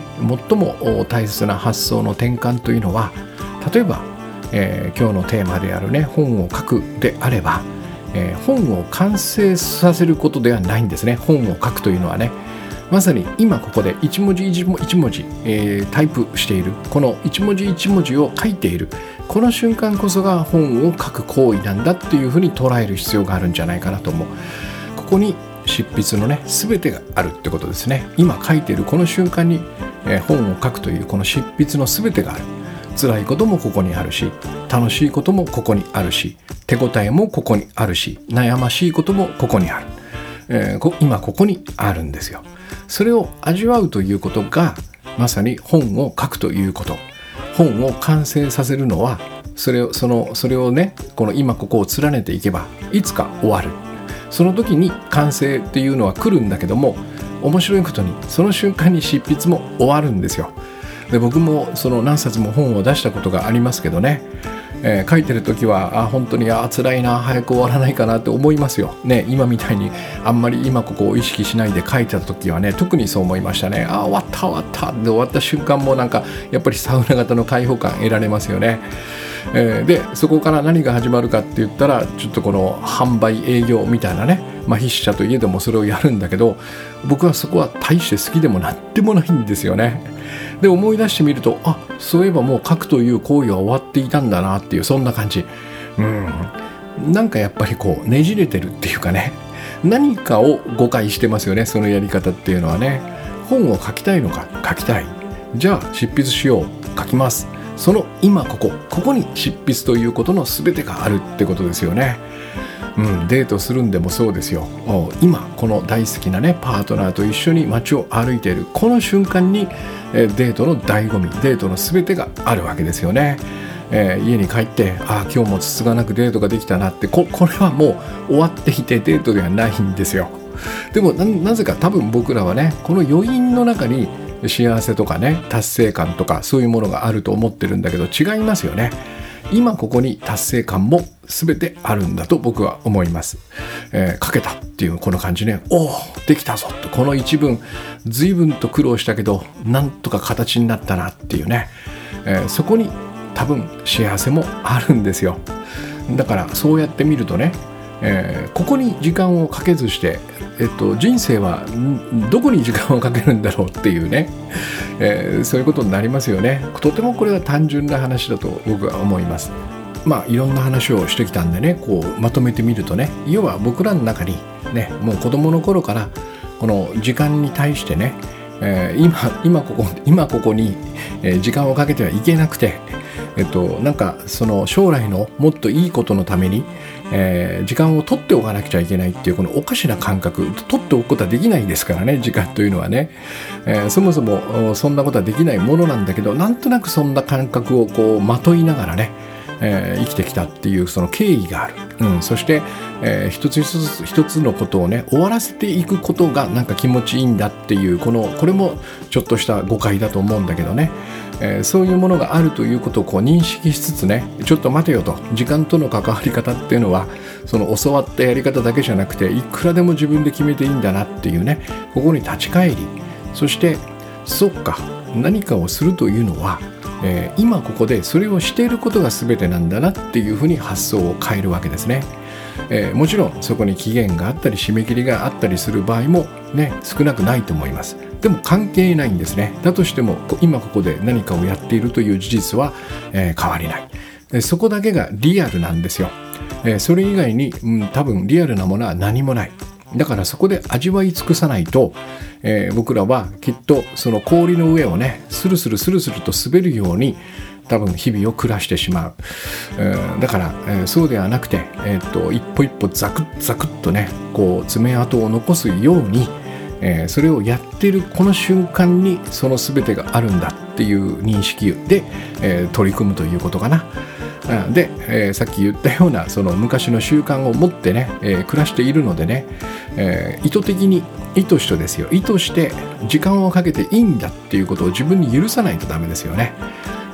最も大切な発想の転換というのは例えば、えー、今日のテーマであるね本を書くであれば、えー、本を完成させることではないんですね。本を書くというのはね。まさに今ここで一文字一文字、えー、タイプしている。この一文字一文字を書いている。この瞬間こそが本を書く行為なんだっていうふうに捉える必要があるんじゃないかなと思う。ここに執筆のね全てがあるってことですね。今書いてるこの瞬間に、本を書くというこの執筆の全てがある。辛いこともここにあるし楽しいこともここにあるし手応えもここにあるし悩ましいこともここにある、えー、今ここにあるんですよ。それを味わうということがまさに本を書くということ。本を完成させるのはそれをそのそれをねこの今ここを連ねていけばいつか終わる。その時に完成っていうのは来るんだけども面白いことにその瞬間に執筆も終わるんですよ。で僕もその何冊も本を出したことがありますけどね。えー、書いてる時はあ本当にあ辛いな早く終わらないかなって思いますよ。ね今みたいにあんまり今ここを意識しないで書いてた時はね特にそう思いましたね。あ終わった終わったで終わった瞬間もなんかやっぱりサウナ型の開放感得られますよね。えー、でそこから何が始まるかって言ったらちょっとこの販売営業みたいなね、まあ、筆者といえどもそれをやるんだけど僕はそこは大して好きでもなんでもないんですよね。で思い出してみるとあそういえばもう書くという行為は終わっていたんだなっていうそんな感じ。うん。なんかやっぱりこうねじれてるっていうかね。何かを誤解してますよねそのやり方っていうのはね。本を書きたいのか書きたい。じゃあ執筆しよう書きます。その今ここここに執筆ということの全てがあるってことですよね。うん、デートするんでもそうですよ。今この大好きなねパートナーと一緒に街を歩いている。この瞬間にデートの醍醐味デートの全てがあるわけですよね。えー、家に帰ってああ今日もつつがなくデートができたなってここれはもう終わっていてデートではないんですよ。でもなぜか多分僕らはねこの余韻の中に幸せとかね達成感とかそういうものがあると思ってるんだけど違いますよね。今ここに達成感も全てあるんだと僕は思います、えー、書けたっていうこの感じね。おおできたぞ。とこの一文随分と苦労したけどなんとか形になったなっていうね、えー、そこに多分幸せもあるんですよ。だからそうやって見るとね、えー、ここに時間をかけずしてえっと、人生はどこに時間をかけるんだろうっていうね、えー、そういうことになりますよね。とてもこれは単純な話だと僕は思います。まあいろんな話をしてきたんでねこうまとめてみるとね要は僕らの中にねもう子供の頃からこの時間に対してね、えー、今今ここ今ここに時間をかけてはいけなくてえっと、なんかその将来のもっといいことのために、えー、時間を取っておかなくちゃいけないっていうこのおかしな感覚。取っておくことはできないですからね時間というのはね、えー、そもそもそんなことはできないものなんだけどなんとなくそんな感覚をこうまといながらねえー、生きてきたっていうその経緯がある、うん、そして、えー、一つ一つ一つのことをね終わらせていくことがなんか気持ちいいんだっていうこのこれもちょっとした誤解だと思うんだけどね、えー、そういうものがあるということをこう認識しつつねちょっと待てよと時間との関わり方っていうのはその教わったやり方だけじゃなくていくらでも自分で決めていいんだなっていうねここに立ち返りそしてそっか何かをするというのはえー、今ここでそれをしていることが全てなんだなっていうふうに発想を変えるわけですね。えー、もちろんそこに期限があったり締め切りがあったりする場合もね少なくないと思います。でも関係ないんですね。だとしても今ここで何かをやっているという事実は、えー、変わりない。でそこだけがリアルなんですよ、えー、それ以外に、うん、多分リアルなものは何もない。だからそこで味わい尽くさないと、えー、僕らはきっとその氷の上をねスルスルスルスルと滑るように多分日々を暮らしてしまう、えー、だから、えー、そうではなくて、えーと、一歩一歩ザクッザクッとねこう爪痕を残すように、え、それをやってるこの瞬間にその全てがあるんだっていう認識で、え取り組むということかな。で、えー、さっき言ったようなその昔の習慣を持ってね、えー、暮らしているのでね、えー、意図的に意図してですよ意図して時間をかけていいんだっていうことを自分に許さないとダメですよね。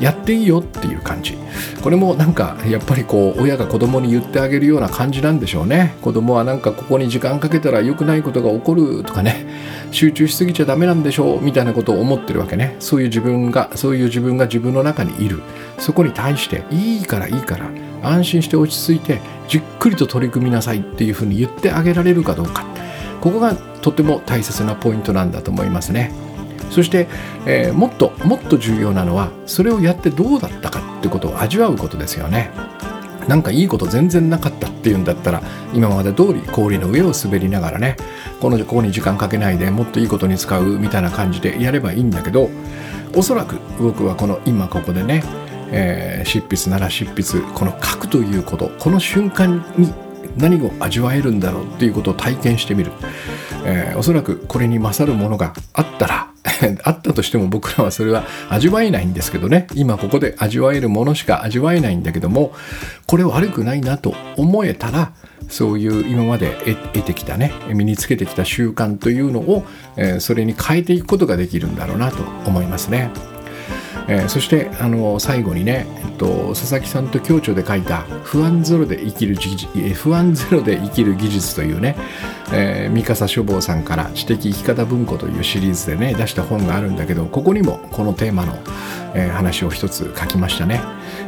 やっていいよっていう感じ。これもなんかやっぱりこう親が子供に言ってあげるような感じなんでしょうね。子供はなんかここに時間かけたら良くないことが起こるとかね。集中しすぎちゃダメなんでしょうみたいなことを思ってるわけね。そういう自分がそういう自分が自分の中にいる。そこに対していいからいいから安心して落ち着いてじっくりと取り組みなさいっていうふうに言ってあげられるかどうか。ここがとても大切なポイントなんだと思いますね。そして、えー、もっともっと重要なのはそれをやってどうだったかってことを味わうことですよね。なんかいいこと全然なかったっていうんだったら今まで通り氷の上を滑りながらねこのここに時間かけないでもっといいことに使うみたいな感じでやればいいんだけどおそらく僕はこの今ここでね、えー、執筆なら執筆この書くということこの瞬間に何を味わえるんだろうっていうことを体験してみる、えー、おそらくこれに勝るものがあったら あったとしても僕らはそれは味わえないんですけどね今ここで味わえるものしか味わえないんだけどもこれ悪くないなと思えたらそういう今まで得てきたね身につけてきた習慣というのを、えー、それに変えていくことができるんだろうなと思いますね。えー、そしてあの最後にね、えっと、佐々木さんと共著で書いた不安ゼロで生きる不安ゼロで生きる技術というね、えー、三笠書房さんから知的生き方文庫というシリーズでね出した本があるんだけどここにもこのテーマの、えー、話を一つ書きましたね。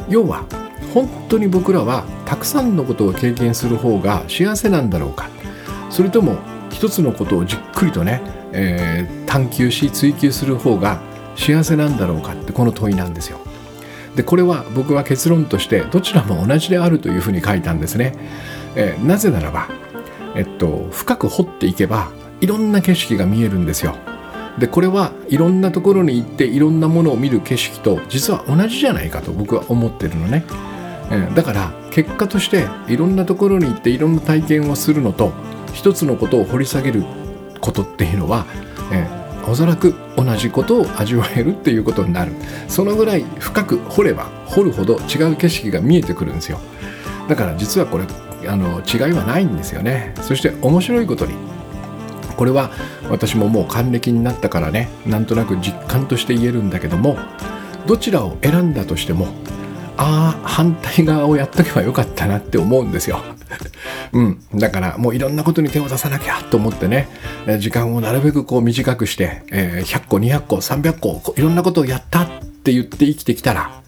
要は本当に僕らはたくさんのことを経験する方が幸せなんだろうか。それとも一つのことをじっくりとね、えー、探求し追求する方が幸せなんだろうかってこの問いなんですよ。でこれは僕は結論としてどちらも同じであるというふうに書いたんですね。えー、なぜならば、えっと、深く掘っていけばいろんな景色が見えるんですよ。でこれはいろんなところに行っていろんなものを見る景色と実は同じじゃないかと僕は思ってるのね。えー、だから結果としていろんなところに行っていろんな体験をするのと一つのことを掘り下げることっていうのは、えーおそらく同じことを味わえるっていうことになる。そのぐらい深く掘れば掘るほど違う景色が見えてくるんですよ。だから実はこれあの違いはないんですよね。そして面白いことに。これは私ももう還暦になったからねなんとなく実感として言えるんだけどもどちらを選んだとしてもああ反対側をやっとけばよかったなって思うんですよ。うん、だからもういろんなことに手を出さなきゃと思ってね時間をなるべくこう短くして、えー、100個200個300個いろんなことをやったって言って生きてきたら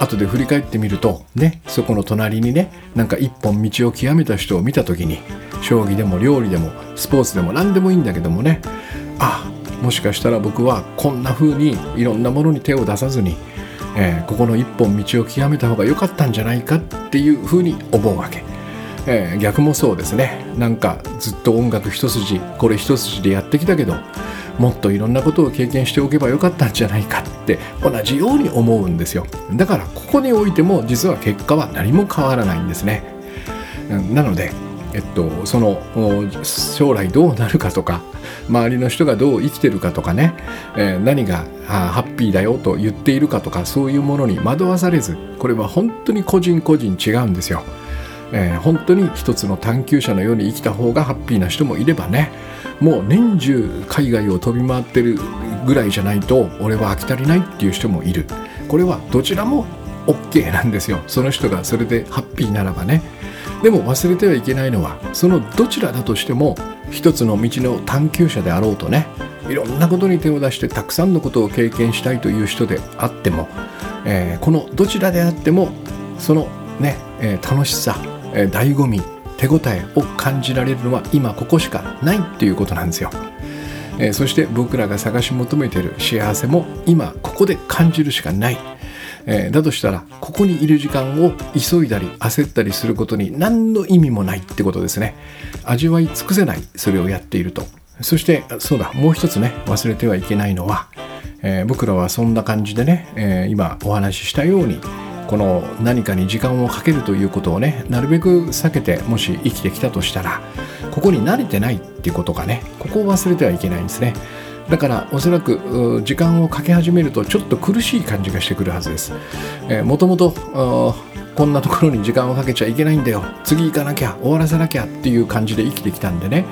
後で振り返ってみるとねそこの隣にねなんか一本道を極めた人を見た時に将棋でも料理でもスポーツでも何でもいいんだけどもねあもしかしたら僕はこんな風にいろんなものに手を出さずにえー、ここの一本道を極めた方が良かったんじゃないかっていうふうに思うわけ、えー、逆もそうですね。なんかずっと音楽一筋これ一筋でやってきたけどもっといろんなことを経験しておけばよかったんじゃないかって同じように思うんですよ。だからここにおいても実は結果は何も変わらないんですね。なのでえっと、その将来どうなるかとか周りの人がどう生きてるかとかね、えー、何がハッピーだよと言っているかとかそういうものに惑わされずこれは本当に個人個人違うんですよ。えー、本当に一つの探求者のように生きた方がハッピーな人もいればねもう年中海外を飛び回ってるぐらいじゃないと俺は飽き足りないっていう人もいる。これはどちらも OK なんですよ。その人がそれでハッピーならばね。でも忘れてはいけないのはそのどちらだとしても一つの道の探求者であろうとねいろんなことに手を出してたくさんのことを経験したいという人であっても、えー、このどちらであってもそのね、えー、楽しさ、えー、醍醐味手応えを感じられるのは今ここしかないっていうことなんですよ。えー、そして僕らが探し求めている幸せも今ここで感じるしかない。えー、だとしたらここにいる時間を急いだり焦ったりすることに何の意味もないってことですね。味わい尽くせないそれをやっていると。そしてそうだもう一つね忘れてはいけないのは、えー、僕らはそんな感じでね、えー、今お話ししたようにこの何かに時間をかけるということをねなるべく避けてもし生きてきたとしたらここに慣れてないっていうことがねここを忘れてはいけないんですね。だからおそらく時間をかけ始めるとちょっと苦しい感じがしてくるはずです。もともとこんなところに時間をかけちゃいけないんだよ次行かなきゃ終わらせなきゃっていう感じで生きてきたんでね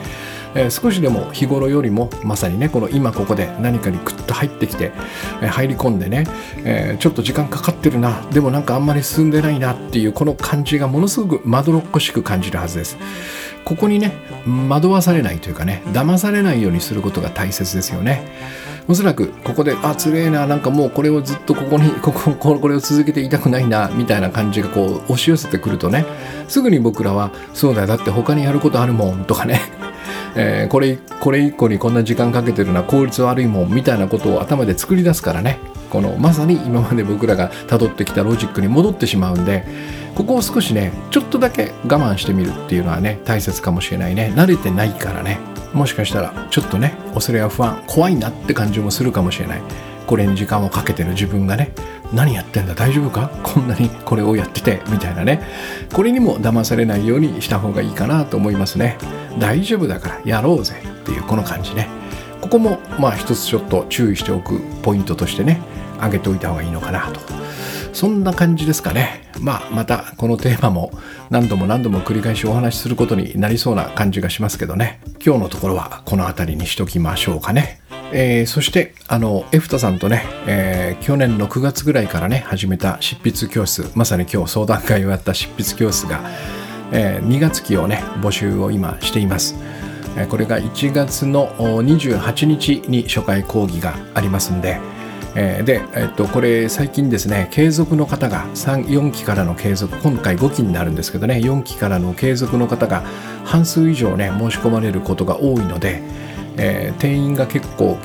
えー、少しでも日頃よりもまさにねこの今ここで何かにクッと入ってきて、えー、入り込んでね、えー、ちょっと時間かかってるなでもなんかあんまり進んでないなっていうこの感じがものすごくまどろっこしく感じるはずです。ここにね惑わされないというかね騙されないようにすることが大切ですよね。おそらくここであつれえななんかもうこれをずっとここに こここれを続けていたくないなみたいな感じがこう押し寄せてくるとねすぐに僕らはそうだよだって他にやることあるもんとかね。えー、これこれ1個にこんな時間かけてるのは効率悪いもんみたいなことを頭で作り出すからね。このまさに今まで僕らが辿ってきたロジックに戻ってしまうんでここを少しねちょっとだけ我慢してみるっていうのはね大切かもしれないね。慣れてないからね。もしかしたらちょっとね恐れや不安怖いなって感じもするかもしれない。これに時間をかけてる自分がね何やってんだ大丈夫か？こんなにこれをやっててみたいなね。これにも騙されないようにした方がいいかなと思いますね。大丈夫だからやろうぜっていうこの感じね。ここもまあ一つちょっと注意しておくポイントとしてね挙げておいた方がいいのかなと。そんな感じですかね。まあまたこのテーマも何度も何度も繰り返しお話しすることになりそうな感じがしますけどね。今日のところはこの辺りにしときましょうかね。えー、そしてあのエフタさんとね、えー、去年の9月ぐらいからね始めた執筆教室まさに今日相談会をやった執筆教室が、えー、2月期をね募集を今しています、えー、これが1月の28日に初回講義がありますんで、えー、で、え、っとこれ最近ですね継続の方が4期からの継続今回5期になるんですけどね4期からの継続の方が半数以上ね申し込まれることが多いのでえー、定員が結構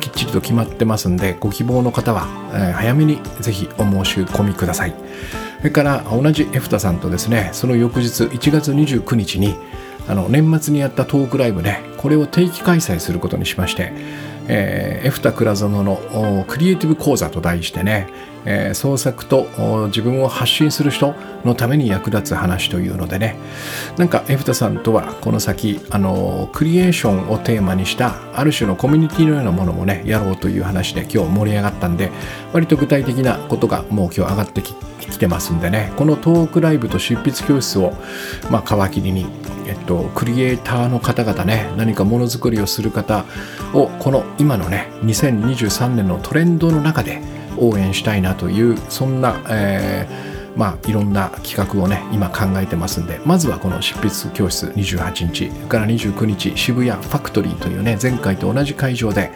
きっちりと決まってますんでご希望の方は、えー、早めにぜひお申し込みください。それから同じエフタさんとですねその翌日1月29日にあの年末にやったトークライブねこれを定期開催することにしまして、えー、エフタ倉園のクリエイティブ講座と題してねえー、創作と自分を発信する人のために役立つ話というのでね。なんかエフタさんとはこの先あのクリエーションをテーマにしたある種のコミュニティのようなものもねやろうという話で今日盛り上がったんで割と具体的なことがもう今日上がってきてますんでね。このトークライブと執筆教室を、まあ、皮切りに、えっと、クリエイターの方々ね何かものづくりをする方をこの今のね2023年のトレンドの中で応援したいなというそんな、えー、まあいろんな企画をね今考えてますんでまずはこの執筆教室28日から29日渋谷ファクトリーというね前回と同じ会場で、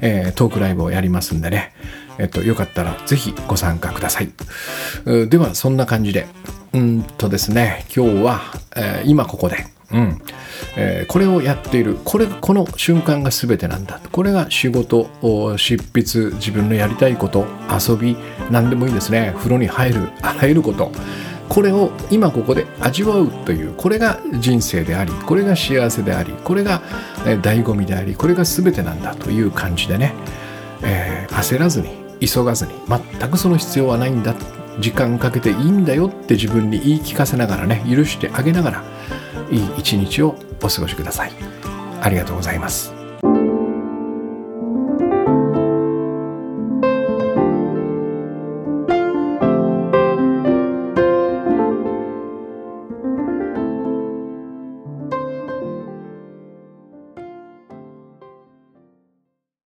えー、トークライブをやりますんでねえっと、よかったらぜひご参加ください。では、そんな感じで、うんとですね、今日は、えー、今ここで、うん。えー、これをやっている。これこの瞬間が全てなんだ。これが仕事執筆自分のやりたいこと遊び何でもいいですね。風呂に入るあらゆること。これを今ここで味わうというこれが人生でありこれが幸せでありこれが、え、醍醐味でありこれが全てなんだという感じでね、えー、焦らずに急がずに全くその必要はないんだ時間かけていいんだよって自分に言い聞かせながらね許してあげながらいい一日をお過ごしください。ありがとうございます。